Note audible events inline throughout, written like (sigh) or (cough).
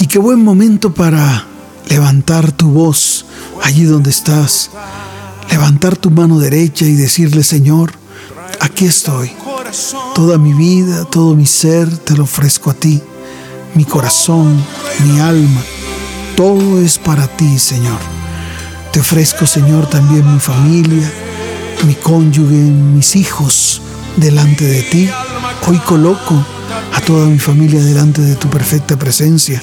Y qué buen momento para levantar tu voz allí donde estás, levantar tu mano derecha y decirle, Señor, aquí estoy. Toda mi vida, todo mi ser te lo ofrezco a ti. Mi corazón, mi alma, todo es para ti, Señor. Te ofrezco, Señor, también mi familia, mi cónyuge, mis hijos delante de ti. Hoy coloco toda mi familia delante de tu perfecta presencia,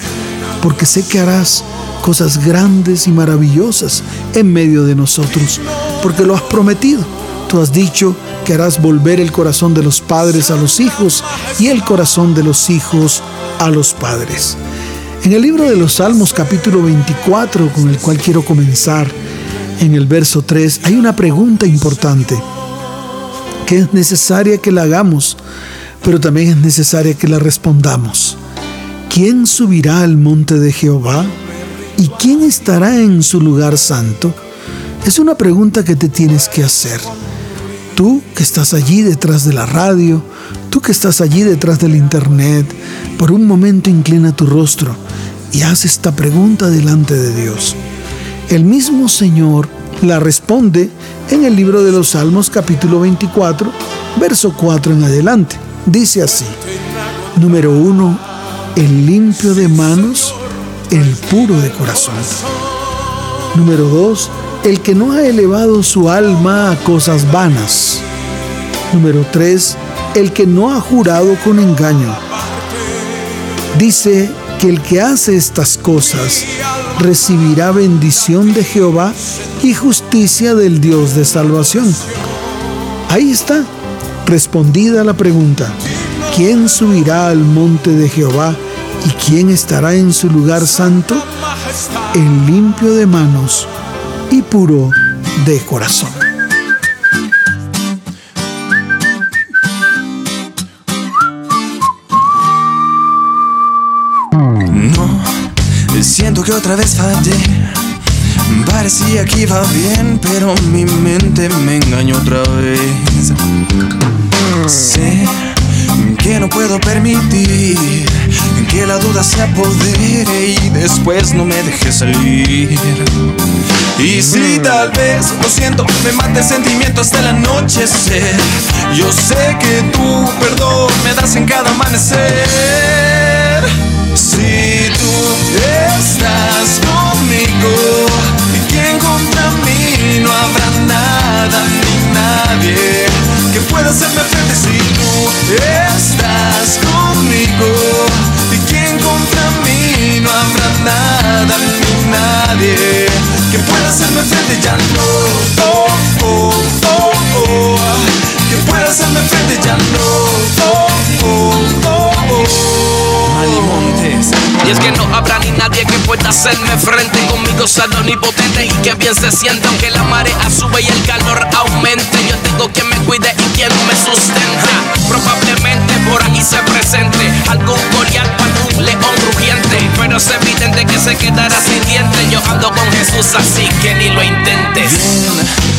porque sé que harás cosas grandes y maravillosas en medio de nosotros, porque lo has prometido. Tú has dicho que harás volver el corazón de los padres a los hijos y el corazón de los hijos a los padres. En el libro de los Salmos capítulo 24, con el cual quiero comenzar, en el verso 3, hay una pregunta importante que es necesaria que la hagamos pero también es necesaria que la respondamos. ¿Quién subirá al monte de Jehová? ¿Y quién estará en su lugar santo? Es una pregunta que te tienes que hacer. Tú que estás allí detrás de la radio, tú que estás allí detrás del internet, por un momento inclina tu rostro y haz esta pregunta delante de Dios. El mismo Señor la responde en el libro de los Salmos capítulo 24, verso 4 en adelante. Dice así, número uno, el limpio de manos, el puro de corazón. Número dos, el que no ha elevado su alma a cosas vanas. Número tres, el que no ha jurado con engaño. Dice que el que hace estas cosas recibirá bendición de Jehová y justicia del Dios de salvación. Ahí está Respondida la pregunta, ¿quién subirá al monte de Jehová y quién estará en su lugar santo? El limpio de manos y puro de corazón. No, siento que otra vez fallé. Parecía que iba bien, pero mi mente me engañó otra vez. Sé que no puedo permitir que la duda se apodere y después no me deje salir. Y si tal vez, lo siento, me mate el sentimiento hasta el anochecer. Yo sé que tu perdón me das en cada amanecer. Si tú estás conmigo, ¿y quién contra mí? No habrá nada ni nadie que pueda hacerme frente si tú estás conmigo. ¿Y quién contra mí? No habrá nada ni nadie que pueda hacerme frente ya no. Oh, oh, oh, oh. Habrá ni nadie que pueda hacerme frente conmigo solo omnipotente y que bien se sienta aunque la marea sube y el calor aumente. Yo tengo quien me cuide y quien me sustenta. Probablemente por aquí se presente algún coreano, algún león rugiente. Pero es evidente que se quedará sin dientes. Yo ando con Jesús así que ni lo intentes.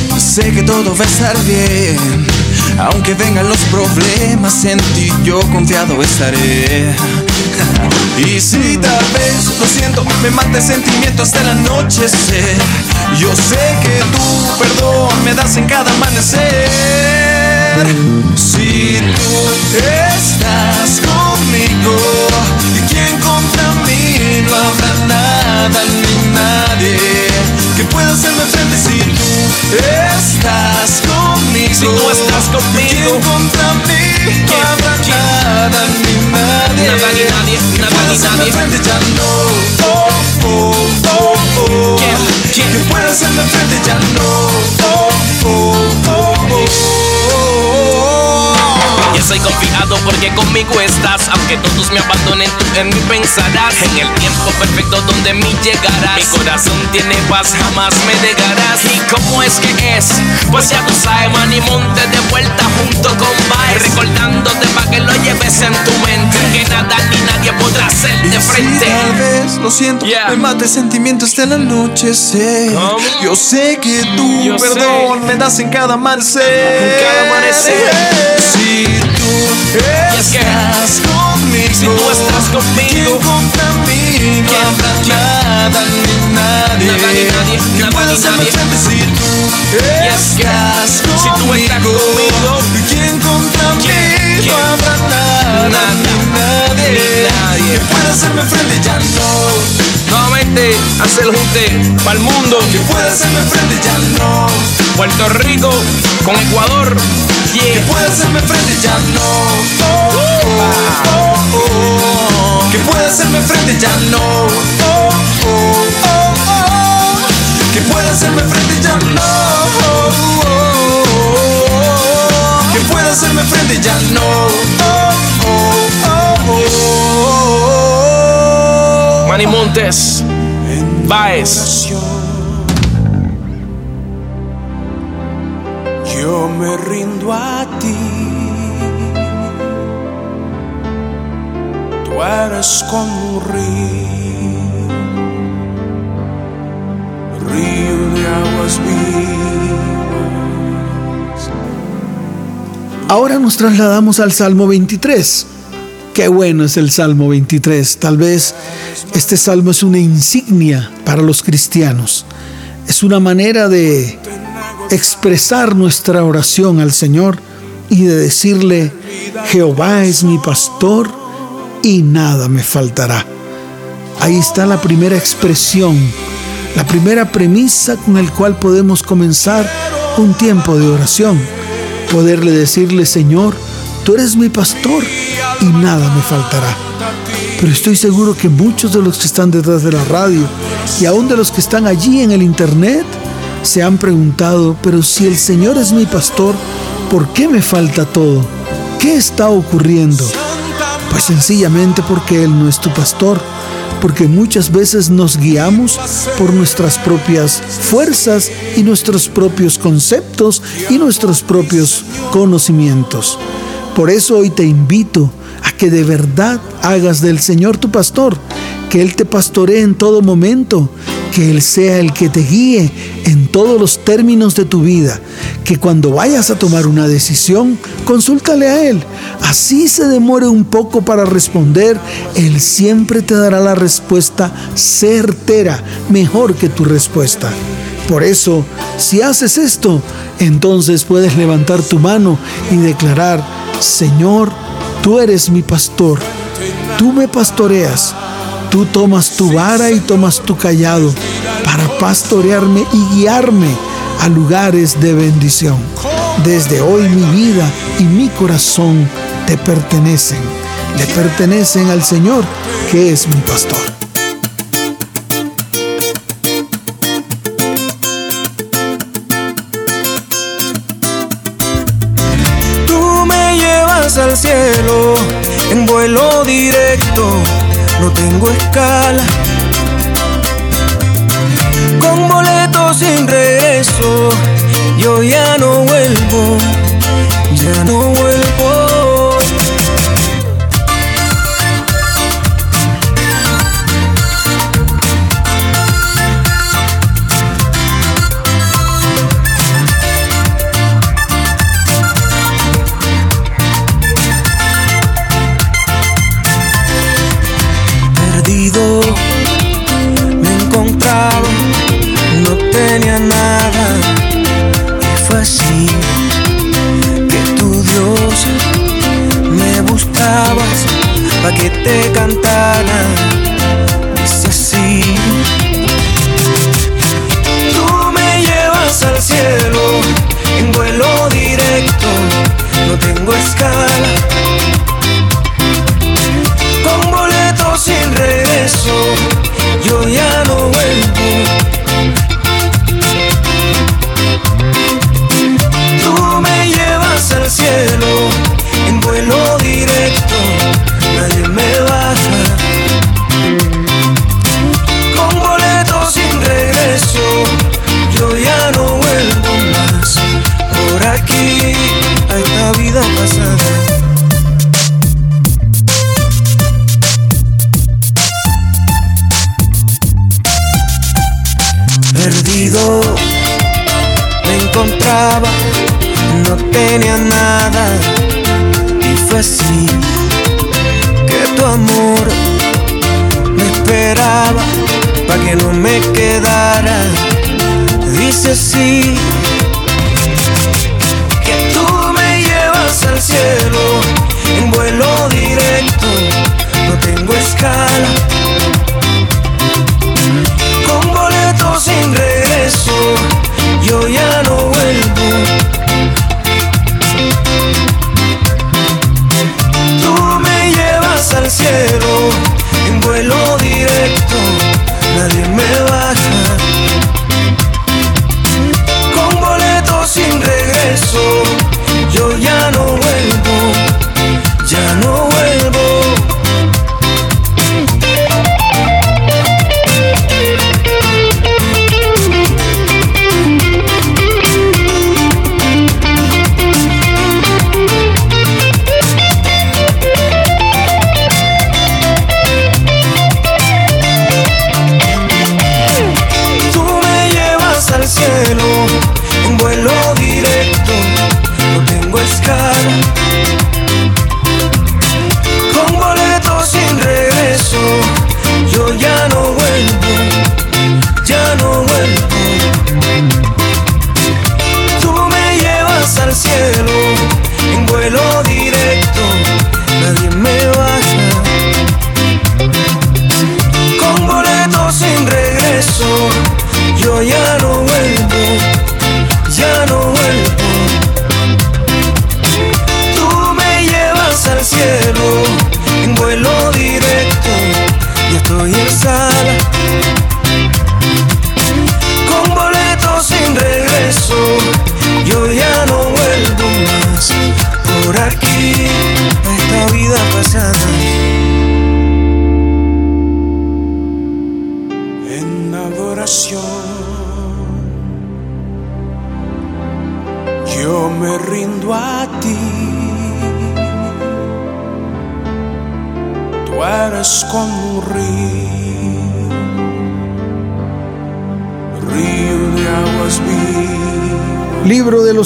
Bien, sé que todo va a estar bien. Aunque vengan los problemas, en ti yo confiado estaré. (laughs) Y si tal vez, lo siento, me mate el sentimiento hasta el anochecer. Yo sé que tu perdón me das en cada amanecer. Si tú estás conmigo, ¿y quién contra mí? No habrá nada ni nadie que pueda hacerme frente si tú estás conmigo. Si tú estás conmigo. ¿Quién contra mí? No habrá nada ni nadie. Nada ni nadie, que nada ni hacerme nadie. frente ya no. Oh, oh, oh, oh. ¿Quién? ¿Quién? Que pueda hacerme frente ya no. Oh, oh, soy confiado porque conmigo estás. Aunque todos me abandonen, tú en mí pensarás. En el tiempo perfecto donde mí llegarás. Mi corazón tiene paz, jamás me dejarás. ¿Y cómo es que es? Pues ya tú sabes, man, y monte de vuelta junto con Vice. Recordándote para que lo lleves en tu mente. Que nada ni nadie podrá hacer de frente. tal vez, lo siento, me mate sentimientos de la noche, sé. Yo sé que tú, perdón, me das en cada amanecer. cada amanecer. Si tú estás conmigo, si tú estás conmigo, ¿quién contra mí? No habrá nada ni nadie, nada ni nadie, que nada pueda hacerme frente si tú estás Si tú estás conmigo. conmigo, ¿quién contra mí? ¿Quién? No habrá nada, Nada, ni nadie, ni nadie. que pueda hacerme frente ya no. Nuevamente, hacer el junte para el mundo. Que pueda hacerme frente ya no. Puerto Rico con Ecuador. Que pueda hacerme frente ya no. Oh, oh, oh, oh. Que pueda hacerme frente ya no. Oh, oh, oh, oh. Que pueda hacerme frente ya no. Oh, oh, oh. Que pueda hacerme frente ya no. Manny Montes. Baez. Yo me rindo a ti. Tú eres como un río, río de aguas vivas. Ahora nos trasladamos al Salmo 23. Qué bueno es el Salmo 23. Tal vez este salmo es una insignia para los cristianos. Es una manera de expresar nuestra oración al Señor y de decirle, Jehová es mi pastor y nada me faltará. Ahí está la primera expresión, la primera premisa con el cual podemos comenzar un tiempo de oración. Poderle decirle, Señor, tú eres mi pastor y nada me faltará. Pero estoy seguro que muchos de los que están detrás de la radio y aún de los que están allí en el internet se han preguntado, pero si el Señor es mi pastor, ¿por qué me falta todo? ¿Qué está ocurriendo? Pues sencillamente porque Él no es tu pastor, porque muchas veces nos guiamos por nuestras propias fuerzas y nuestros propios conceptos y nuestros propios conocimientos. Por eso hoy te invito a que de verdad hagas del Señor tu pastor, que Él te pastoree en todo momento, que Él sea el que te guíe en todos los términos de tu vida, que cuando vayas a tomar una decisión, consúltale a Él. Así se demore un poco para responder, Él siempre te dará la respuesta certera, mejor que tu respuesta. Por eso, si haces esto, entonces puedes levantar tu mano y declarar, Señor, tú eres mi pastor, tú me pastoreas, tú tomas tu vara y tomas tu callado para pastorearme y guiarme a lugares de bendición. Desde hoy mi vida y mi corazón te pertenecen, le pertenecen al Señor que es mi pastor. En vuelo directo, no tengo escala. Con boleto sin regreso, yo ya no vuelvo, ya no vuelvo. Me encontraba, no tenía nada y fue así que tu Dios me buscabas para que te cantara. Dice así. Tú me llevas al cielo en vuelo directo, no tengo escala. Ya así que tu amor me esperaba para que no me quedara. Dice así que tú me llevas al cielo en vuelo directo, no tengo escala. Regreso,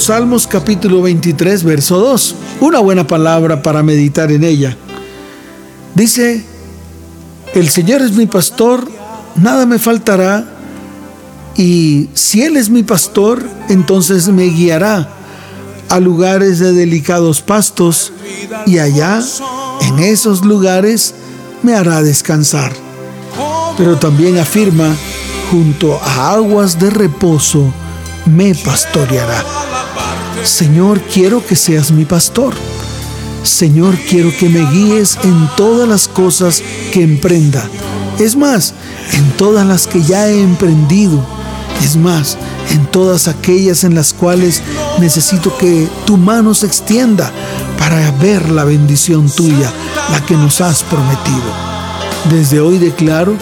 Salmos capítulo 23, verso 2. Una buena palabra para meditar en ella. Dice, el Señor es mi pastor, nada me faltará, y si Él es mi pastor, entonces me guiará a lugares de delicados pastos, y allá, en esos lugares, me hará descansar. Pero también afirma, junto a aguas de reposo, me pastoreará. Señor, quiero que seas mi pastor. Señor, quiero que me guíes en todas las cosas que emprenda. Es más, en todas las que ya he emprendido. Es más, en todas aquellas en las cuales necesito que tu mano se extienda para ver la bendición tuya, la que nos has prometido. Desde hoy declaro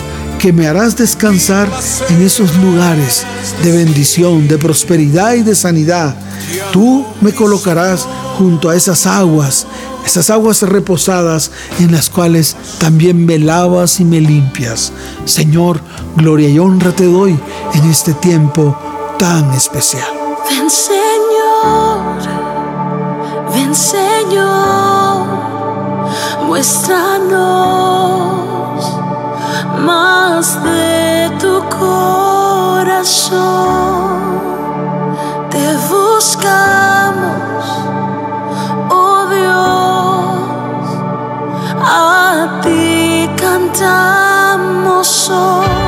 que me harás descansar en esos lugares de bendición, de prosperidad y de sanidad. Tú me colocarás junto a esas aguas, esas aguas reposadas en las cuales también me lavas y me limpias. Señor, gloria y honra te doy en este tiempo tan especial. Ven Señor, ven Señor, muéstranos más de tu corazón. Te buscamos, oh Dios, a ti cantamos hoy.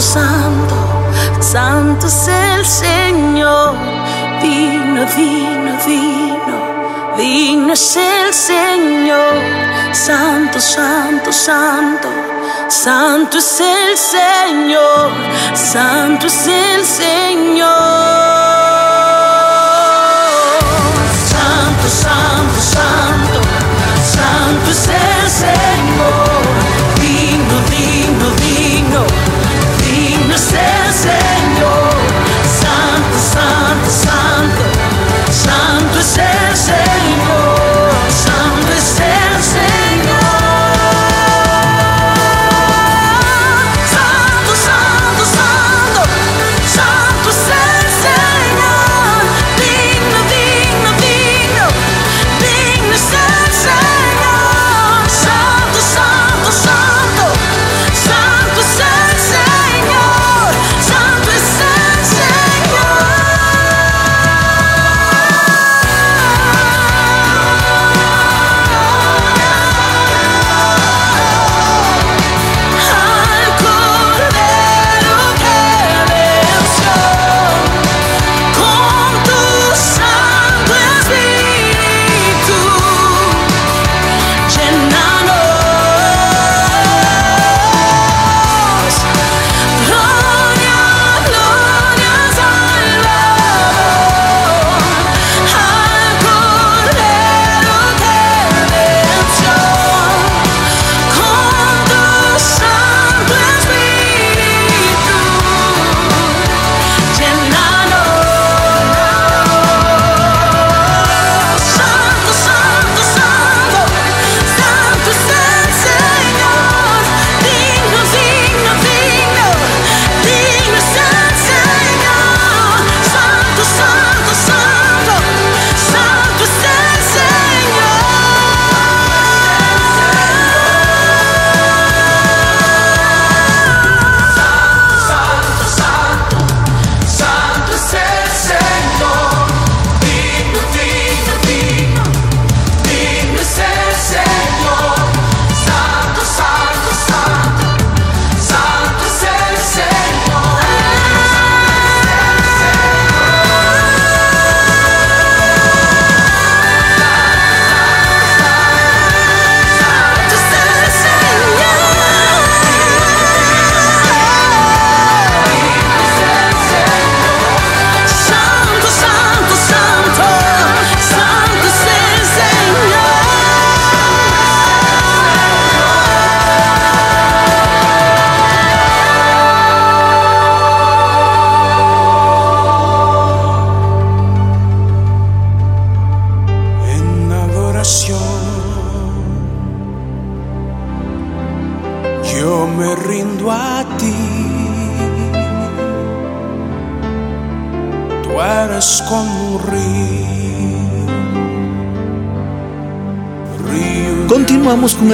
Santo, santo, es el Señor. Digno, digno, digno, digno es el Señor. Santo, santo, santo, santo es el Señor. Santo es el Señor.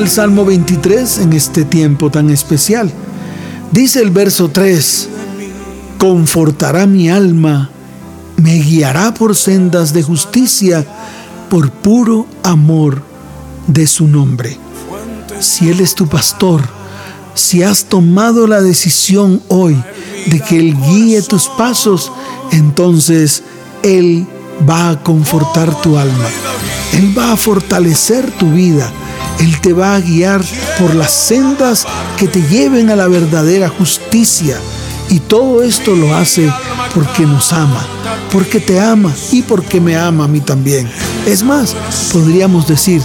El Salmo 23 en este tiempo tan especial. Dice el verso 3, confortará mi alma, me guiará por sendas de justicia, por puro amor de su nombre. si Él es tu pastor, si has tomado la decisión hoy de que Él guíe tus pasos, entonces Él va a confortar tu alma. Él va a fortalecer tu vida. Él te va a guiar por las sendas que te lleven a la verdadera justicia. Y todo esto lo hace porque nos ama, porque te ama y porque me ama a mí también. Es más, podríamos decir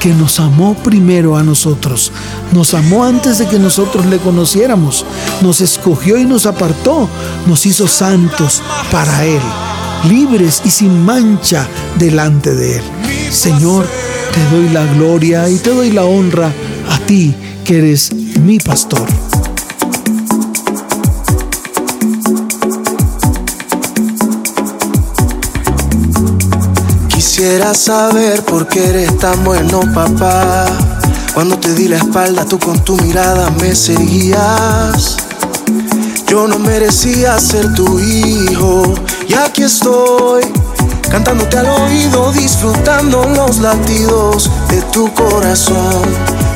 que nos amó primero a nosotros. Nos amó antes de que nosotros le conociéramos. Nos escogió y nos apartó. Nos hizo santos para Él, libres y sin mancha delante de Él. Señor, te doy la gloria y te doy la honra a ti que eres mi pastor. Quisiera saber por qué eres tan bueno, papá. Cuando te di la espalda, tú con tu mirada me seguías. Yo no merecía ser tu hijo, y aquí estoy, cantándote al oído, disfrutando los latidos de tu corazón.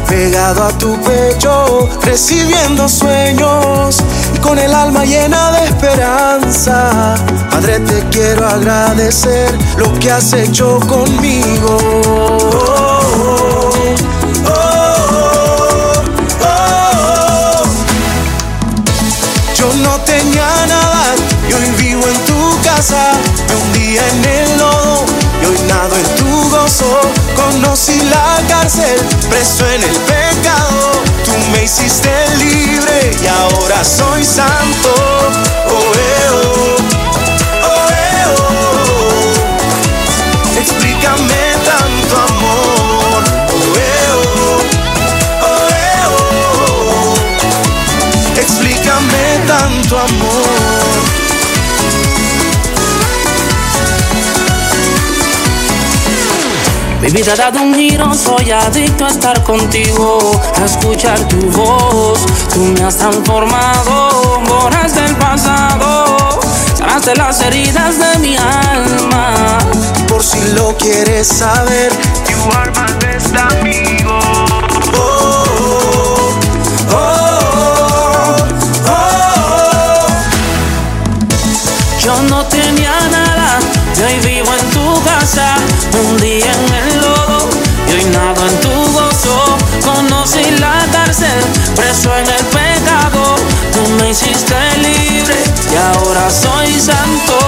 Pegado a tu pecho, recibiendo sueños y con el alma llena de esperanza. Padre, te quiero agradecer lo que has hecho conmigo. Oh, oh. Yo no tenía nada y hoy vivo en tu casa. En el lodo y hoy nado en tu gozo. Conocí la cárcel, preso en el pecado. Tú me hiciste libre y ahora soy santo. Mi vida ha dado un giro, soy adicto a estar contigo, a escuchar tu voz. Tú me has transformado, borraste el pasado, sanaste las heridas de mi alma. Por si lo quieres saber, you are my best amigo. Oh, oh, oh, oh, oh. Yo no tenía nada, y hoy vivo en tu casa, La cárcel, preso en el pecado, tú me hiciste libre, y ahora soy santo.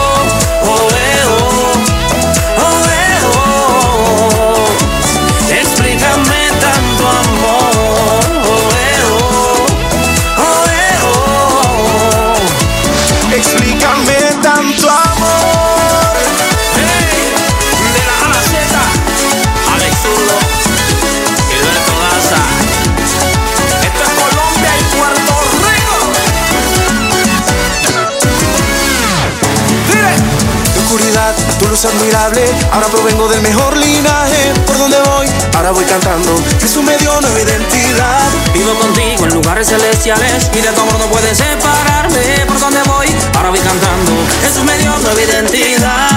Ahora provengo del mejor linaje. Por donde voy, ahora voy cantando. Jesús me dio nueva identidad. Vivo contigo en lugares celestiales y de tu amor no puedes separarme. Por donde voy, ahora voy cantando. Jesús me dio nueva identidad.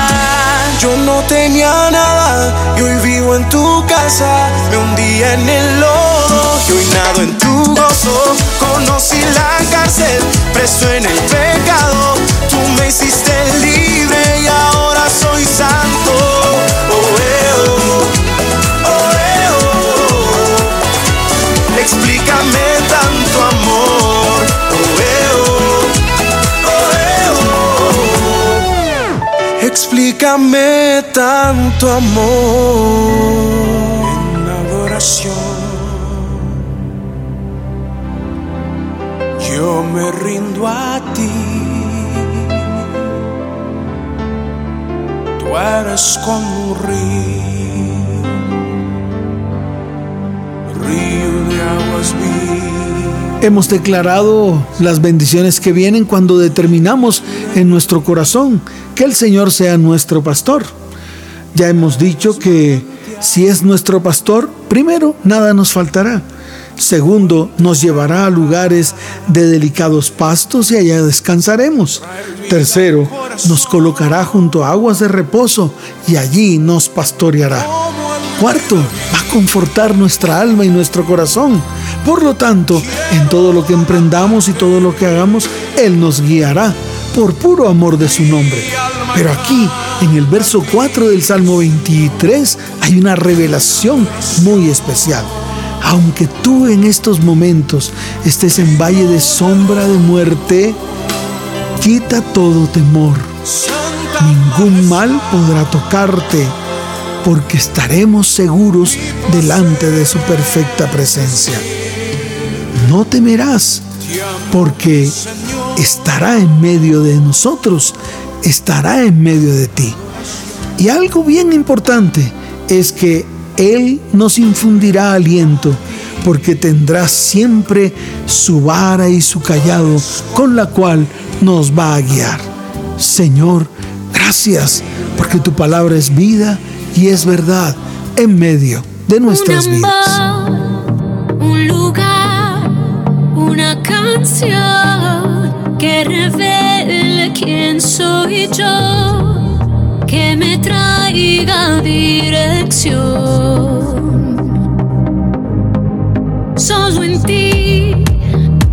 Yo no tenía nada y hoy vivo en tu casa. Me hundía en el lodo y hoy nado en tu gozo. Conocí la cárcel, preso en el pecado. Tú me hiciste libre Tanto amor. En adoración, yo me rindo a ti. Tú eres como un río, río de aguas vivas. Hemos declarado las bendiciones que vienen cuando determinamos en nuestro corazón que el Señor sea nuestro pastor. Ya hemos dicho que si es nuestro pastor, primero, nada nos faltará. Segundo, nos llevará a lugares de delicados pastos y allá descansaremos. Tercero, nos colocará junto a aguas de reposo y allí nos pastoreará. Cuarto, va a confortar nuestra alma y nuestro corazón. Por lo tanto, en todo lo que emprendamos y todo lo que hagamos, Él nos guiará por puro amor de su nombre. Pero aquí, en el verso 4 del Salmo 23, hay una revelación muy especial. Aunque tú en estos momentos estés en valle de sombra de muerte, quita todo temor. Ningún mal podrá tocarte, porque estaremos seguros delante de su perfecta presencia. No temerás, porque estará en medio de nosotros, estará en medio de ti. Y algo bien importante es que Él nos infundirá aliento, porque tendrá siempre su vara y su callado con la cual nos va a guiar. Señor, gracias, porque tu palabra es vida y es verdad en medio de nuestras un vidas. un lugar, una canción que revele quién soy yo, que me traiga dirección. Solo en ti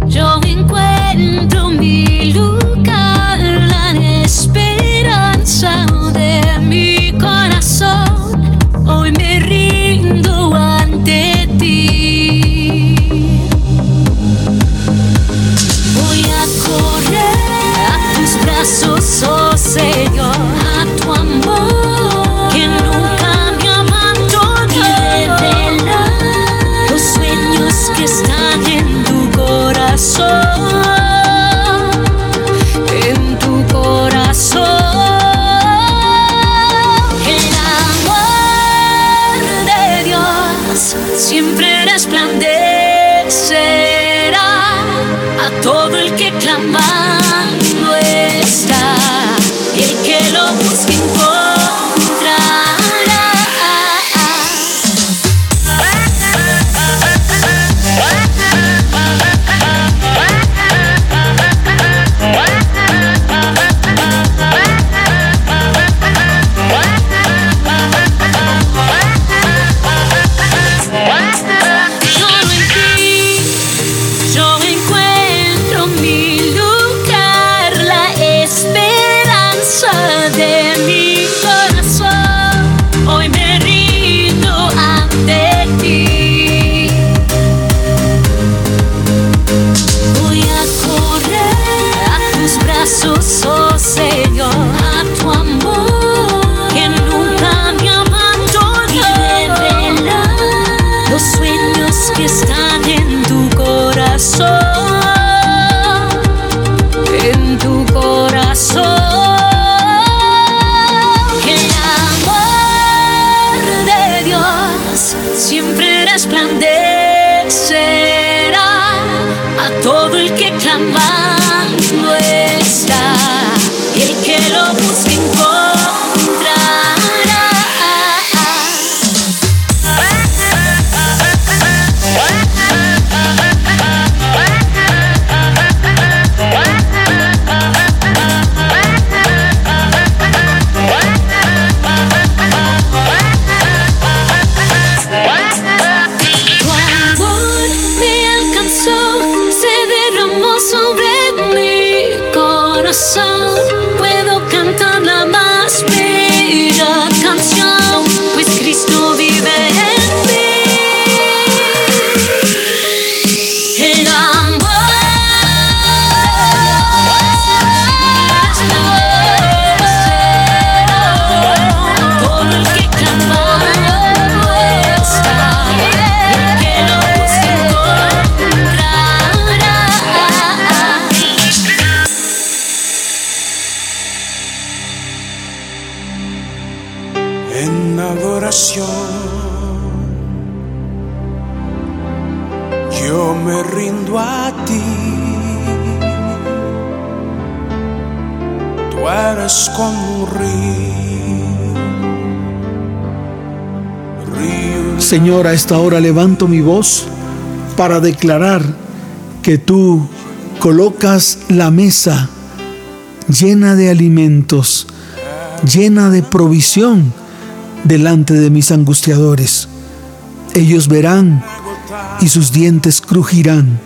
yo encuentro mi lugar, la esperanza de mi corazón. Hoy Señor, a esta hora levanto mi voz para declarar que tú colocas la mesa llena de alimentos, llena de provisión delante de mis angustiadores. Ellos verán y sus dientes crujirán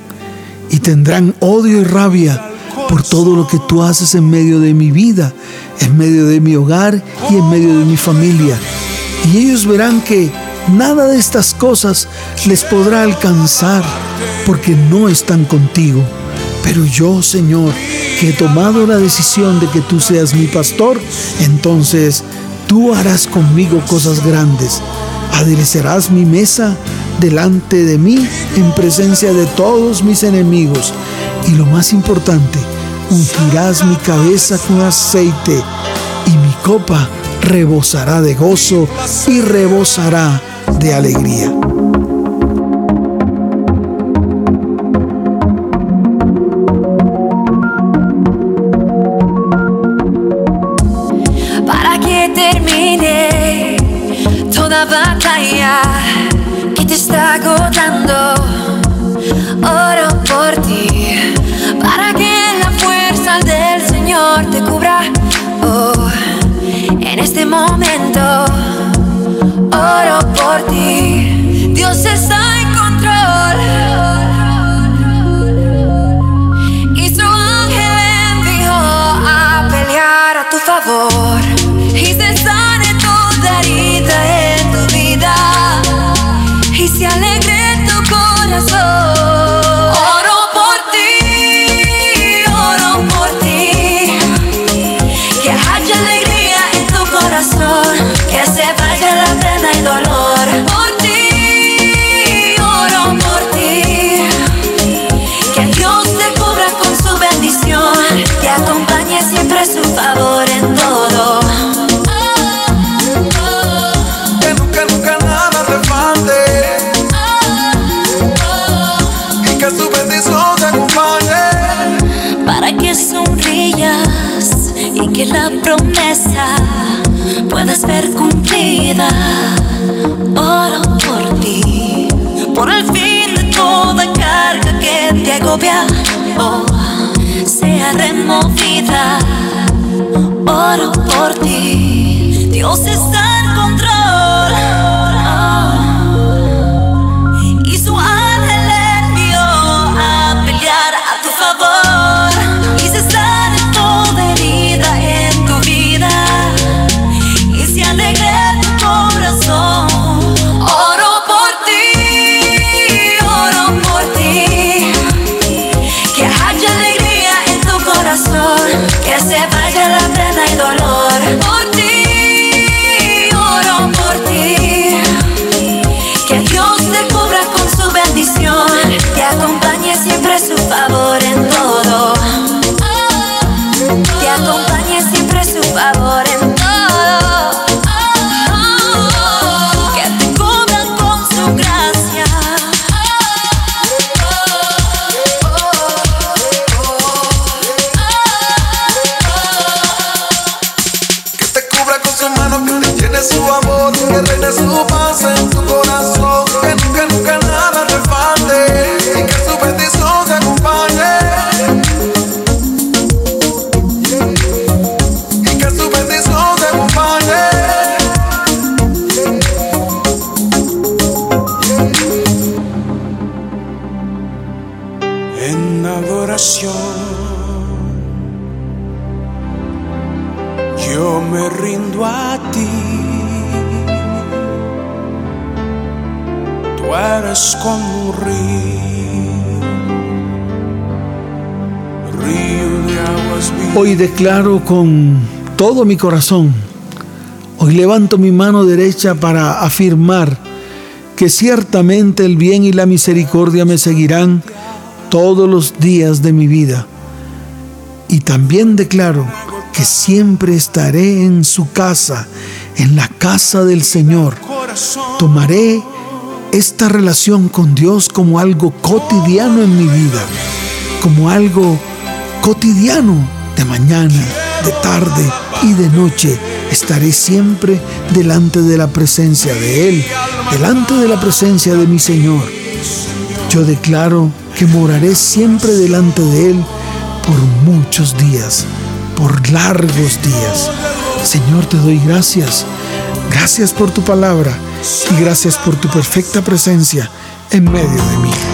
y tendrán odio y rabia por todo lo que tú haces en medio de mi vida, en medio de mi hogar y en medio de mi familia. Y ellos verán que nada de estas cosas les podrá alcanzar porque no están contigo. Pero yo, Señor, que he tomado la decisión de que tú seas mi pastor, entonces tú harás conmigo cosas grandes. Aderecerás mi mesa delante de mí en presencia de todos mis enemigos. Y lo más importante, ungirás mi cabeza con aceite y mi copa rebosará de gozo y rebosará de alegría. para que termine toda batalla que te está agotando. Momento, oro por ti. Dios está en control. Y su ángel envió a pelear a tu favor. Y se sane toda herida en tu vida. Y se alegre tu corazón. Que la promesa puedas ver cumplida. Oro por ti, por el fin de toda carga que te agobia. Oh, sea removida. Oro por ti, Dios está en control. Favor en Declaro con todo mi corazón, hoy levanto mi mano derecha para afirmar que ciertamente el bien y la misericordia me seguirán todos los días de mi vida. Y también declaro que siempre estaré en su casa, en la casa del Señor. Tomaré esta relación con Dios como algo cotidiano en mi vida, como algo cotidiano de mañana, de tarde y de noche. Estaré siempre delante de la presencia de Él, delante de la presencia de mi Señor. Yo declaro que moraré siempre delante de Él por muchos días, por largos días. Señor, te doy gracias. Gracias por tu palabra y gracias por tu perfecta presencia en medio de mí.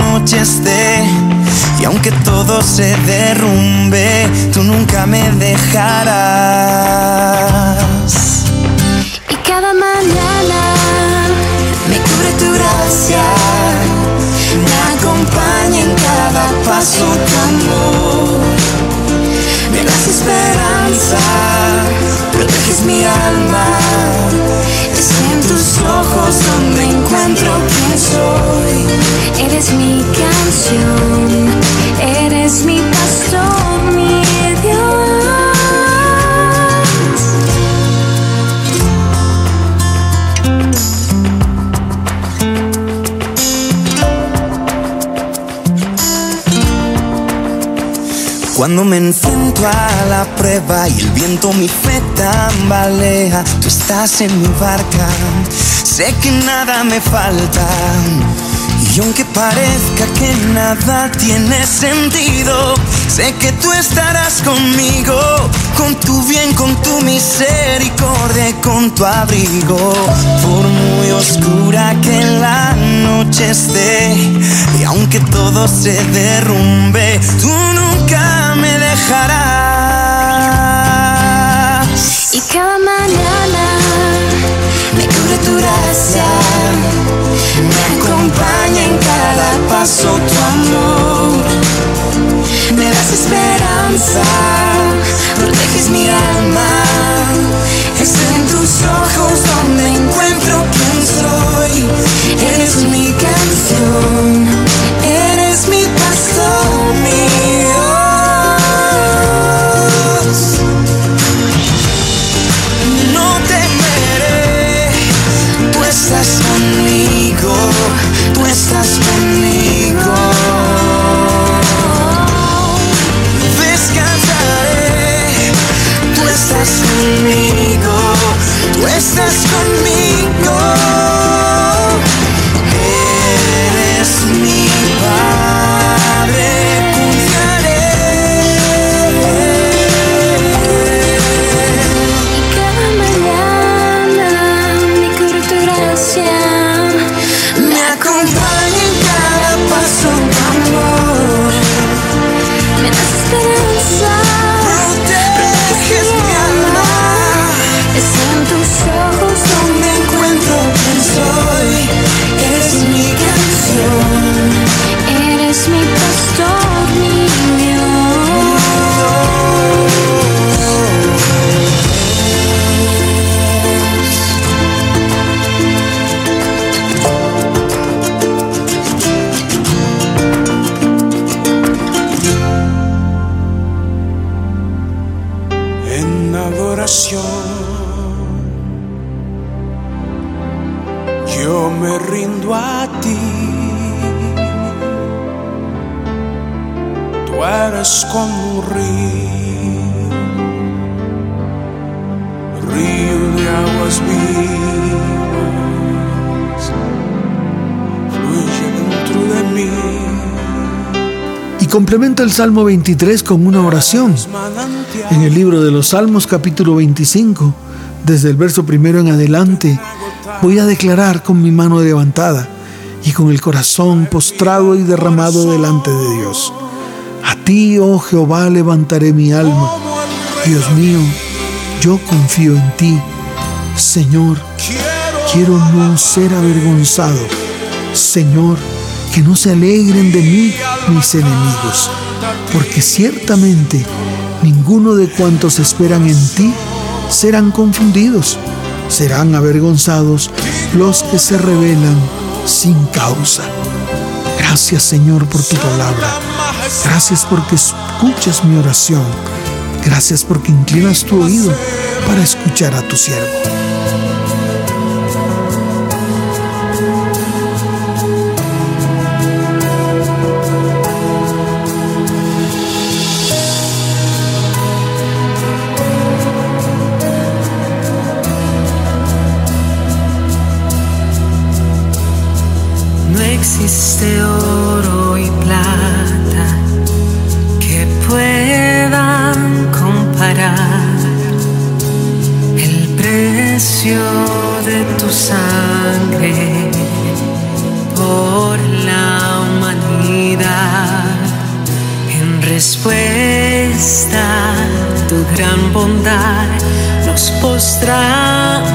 noche esté, y aunque todo se derrumbe, tú nunca me dejarás. Y cada mañana Me cubre tu gracia, me acompaña en cada paso tu amor. Das esperanza, proteges mi alma. Es en tus ojos donde encuentro quién soy. eres mi canción, eres mi pastor, mi Cuando me enfrento a la prueba y el viento mi fe tambalea, tú estás en mi barca, sé que nada me falta. Y aunque parezca que nada tiene sentido, sé que tú estarás conmigo, con tu bien, con tu misericordia, con tu abrigo. Por muy oscura que la noche esté, y aunque todo se derrumbe, tú nunca Y cada mañana Me cubre tu gracia, me acompaña en cada paso tu amor. Me das esperanza, proteges mi alma. Es en tus ojos donde encuentro quién soy. Eres mi canción, estás conmigo. Complementa el Salmo 23 con una oración. En el libro de los Salmos capítulo 25, desde el verso primero en adelante, voy a declarar con mi mano levantada y con el corazón postrado y derramado delante de Dios. A ti, oh Jehová, levantaré mi alma. Dios mío, yo confío en ti. Señor, quiero no ser avergonzado. Señor, que no se alegren de mí mis enemigos, porque ciertamente ninguno de cuantos esperan en ti serán confundidos, serán avergonzados los que se rebelan sin causa. Gracias Señor por tu palabra. Gracias porque escuchas mi oración. Gracias porque inclinas tu oído para escuchar a tu siervo. Postramos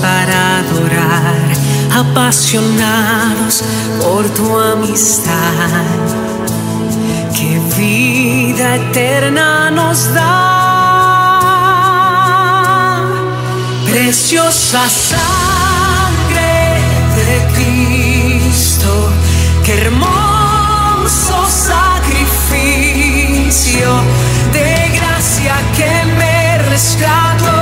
para adorar, apasionados por tu amistad. Que vida eterna nos da. Preciosa sangre de Cristo, qué hermoso sacrificio de gracia que me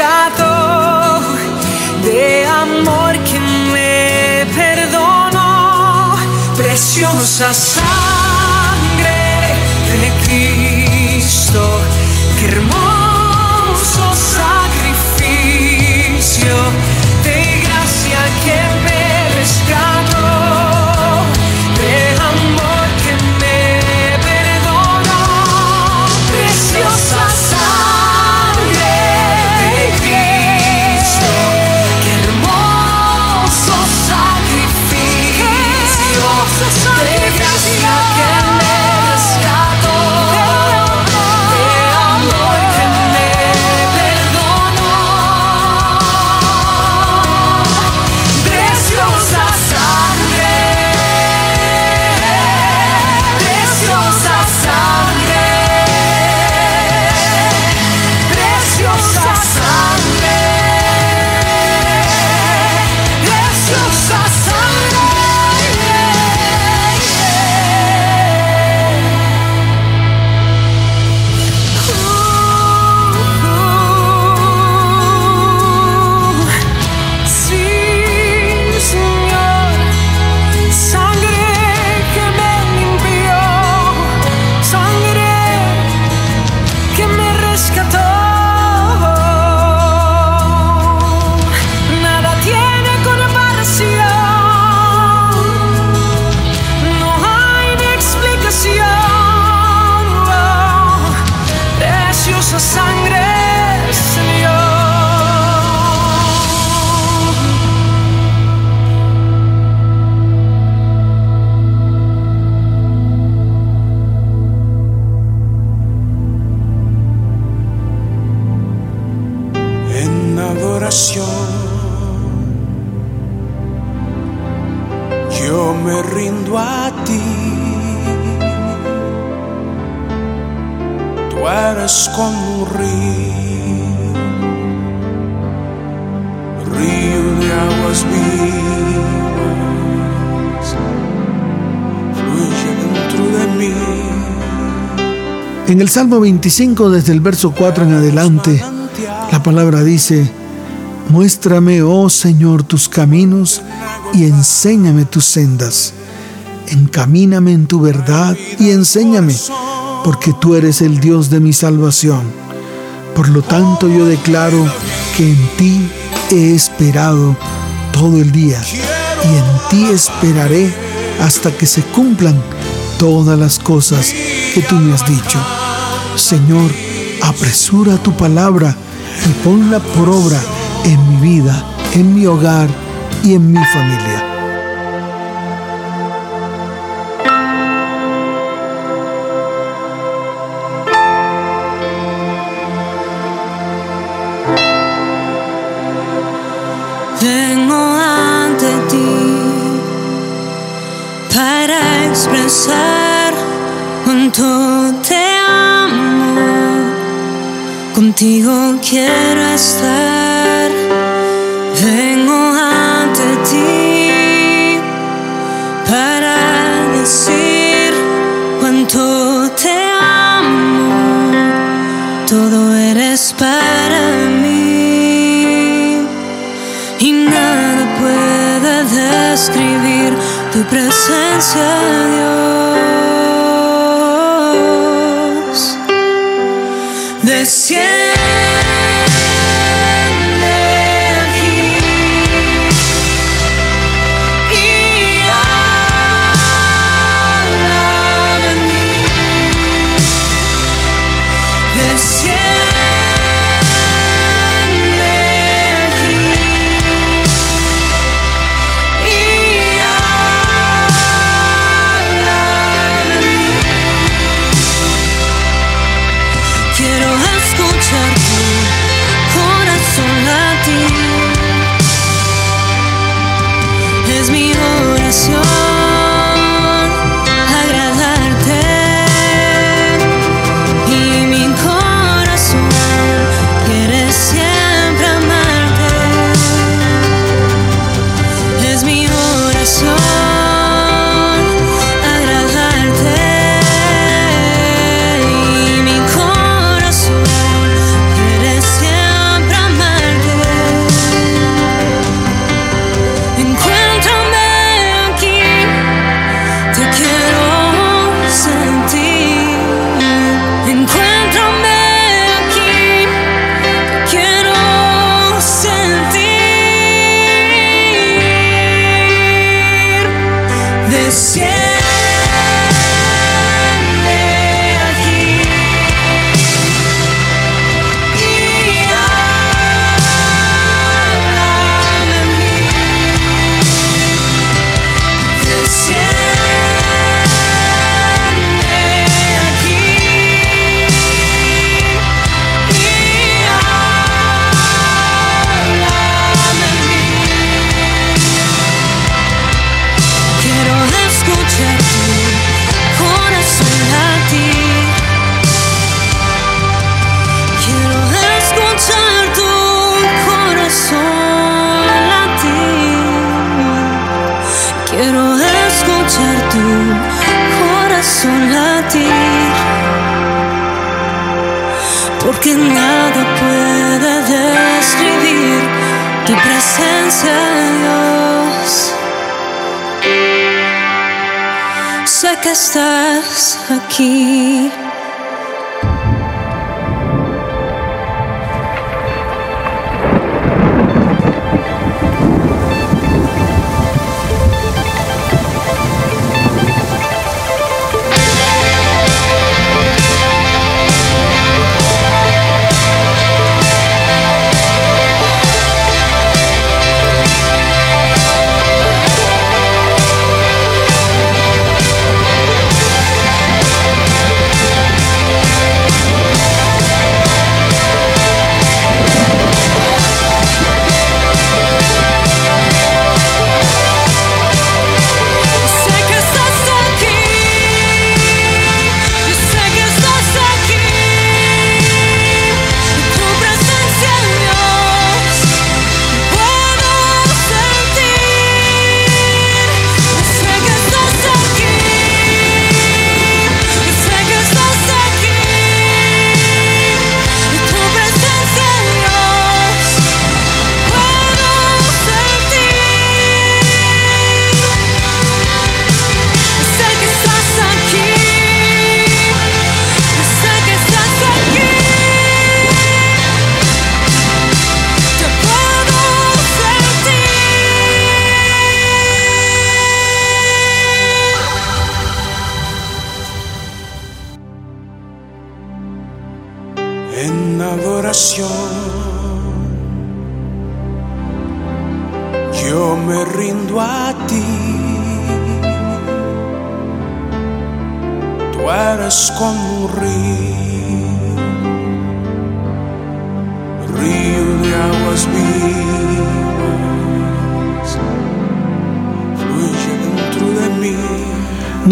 rescató, de amor que me perdonó, preciosa sangre de Cristo, qué hermoso sacrificio de gracia que me rescató, como un río, río de aguas vivas, fluye dentro de mí. En el Salmo 25, desde el verso 4 en adelante, la palabra dice, Muéstrame, oh Señor, tus caminos y enséñame tus sendas. Encamíname en tu verdad y enséñame, porque tú eres el Dios de mi salvación. Por lo tanto, yo declaro que en ti he esperado todo el día y en ti esperaré hasta que se cumplan todas las cosas que tú me has dicho. Señor, apresura tu palabra y ponla por obra en mi vida, en mi hogar y en mi familia. Contigo quiero estar. Vengo ante ti para decir cuánto te amo. Todo eres para mí y nada puede describir tu presencia, Dios.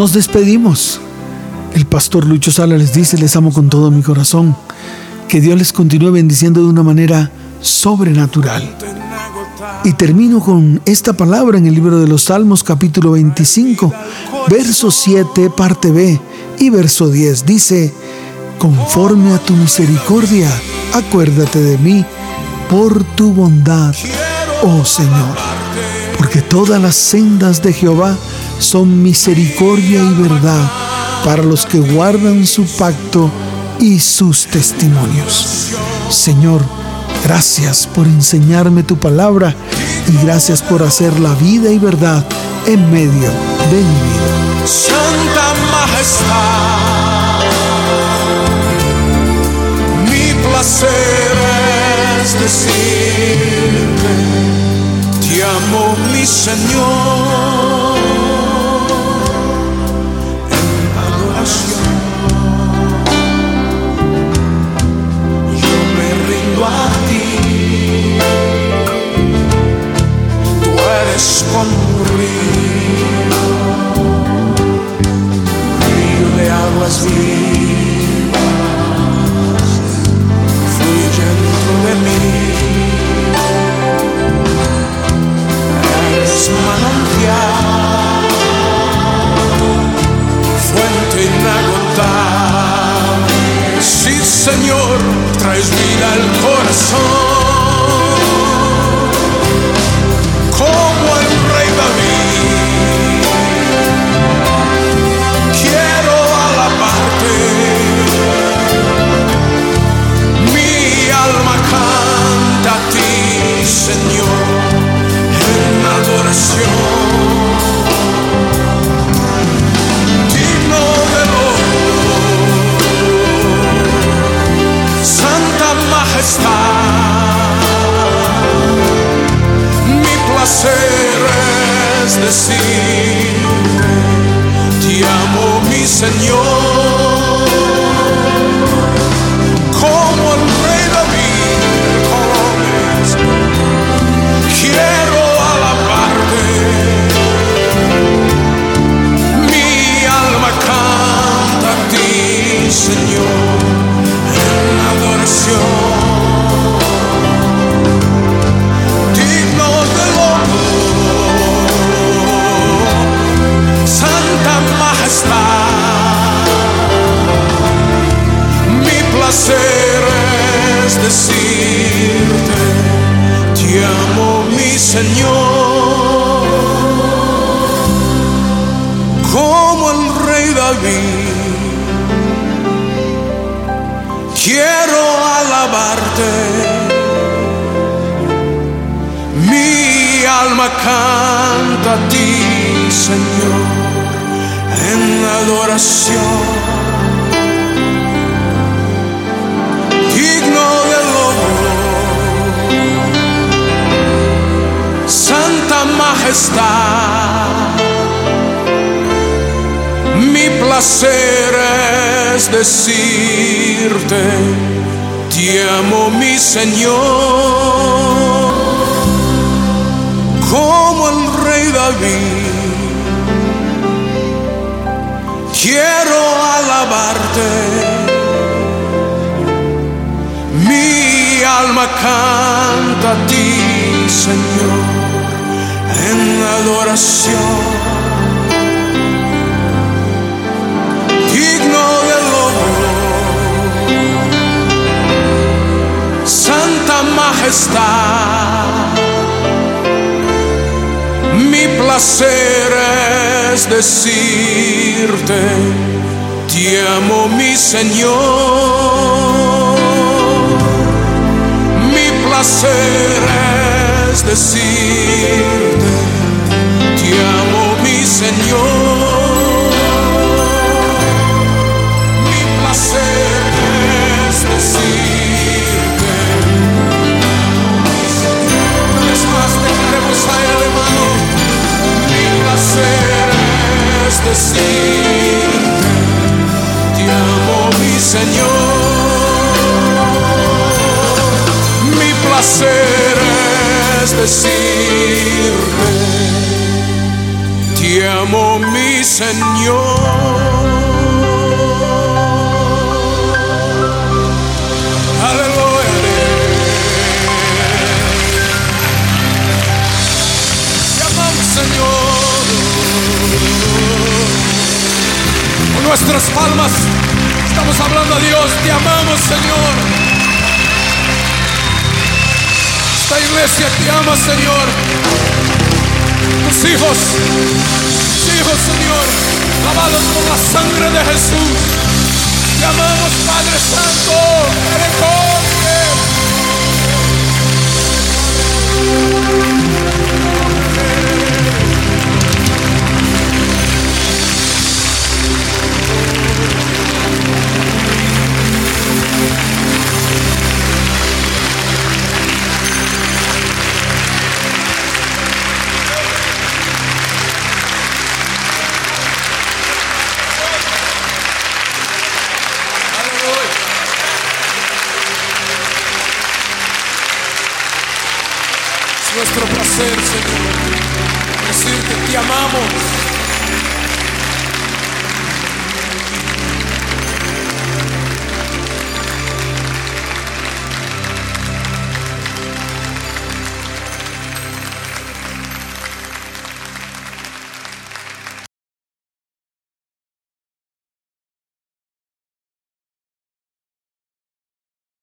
Nos despedimos. El pastor Lucho Sala les dice, les amo con todo mi corazón. Que Dios les continúe bendiciendo de una manera sobrenatural. Y termino con esta palabra en el libro de los Salmos capítulo 25, verso 7, parte B y verso 10. Dice, conforme a tu misericordia, acuérdate de mí por tu bondad, oh Señor. Porque todas las sendas de Jehová son misericordia y verdad para los que guardan su pacto y sus testimonios. Señor, gracias por enseñarme tu palabra y gracias por hacer la vida y verdad en medio de mi vida. Santa Majestad, mi placer es decirte, te amo mi Señor, decirte, te amo mi Señor, como el rey David, quiero alabarte. Mi alma canta a ti, Señor, en adoración. Majestad. Mi placer es decirte, te amo mi Señor como el rey David. Quiero alabarte, mi alma canta a ti, Señor, en adoración. Digno del honor, Santa Majestad mi placer es decirte, te amo mi Señor. Mi placer es decirte, mi Señor. Mi placer es decirte. Es más, dejaremos a él, hermano. Mi placer es decirte. Te amo, mi Señor. Mi placer es decirte Aleluya. Te amamos, Señor. Con nuestras palmas estamos hablando a Dios. Te amamos, Señor. Esta iglesia te ama, Señor. Tus hijos, hijos, Señor, lavados por la sangre de Jesús. Te amamos, Padre Santo. Misericordia.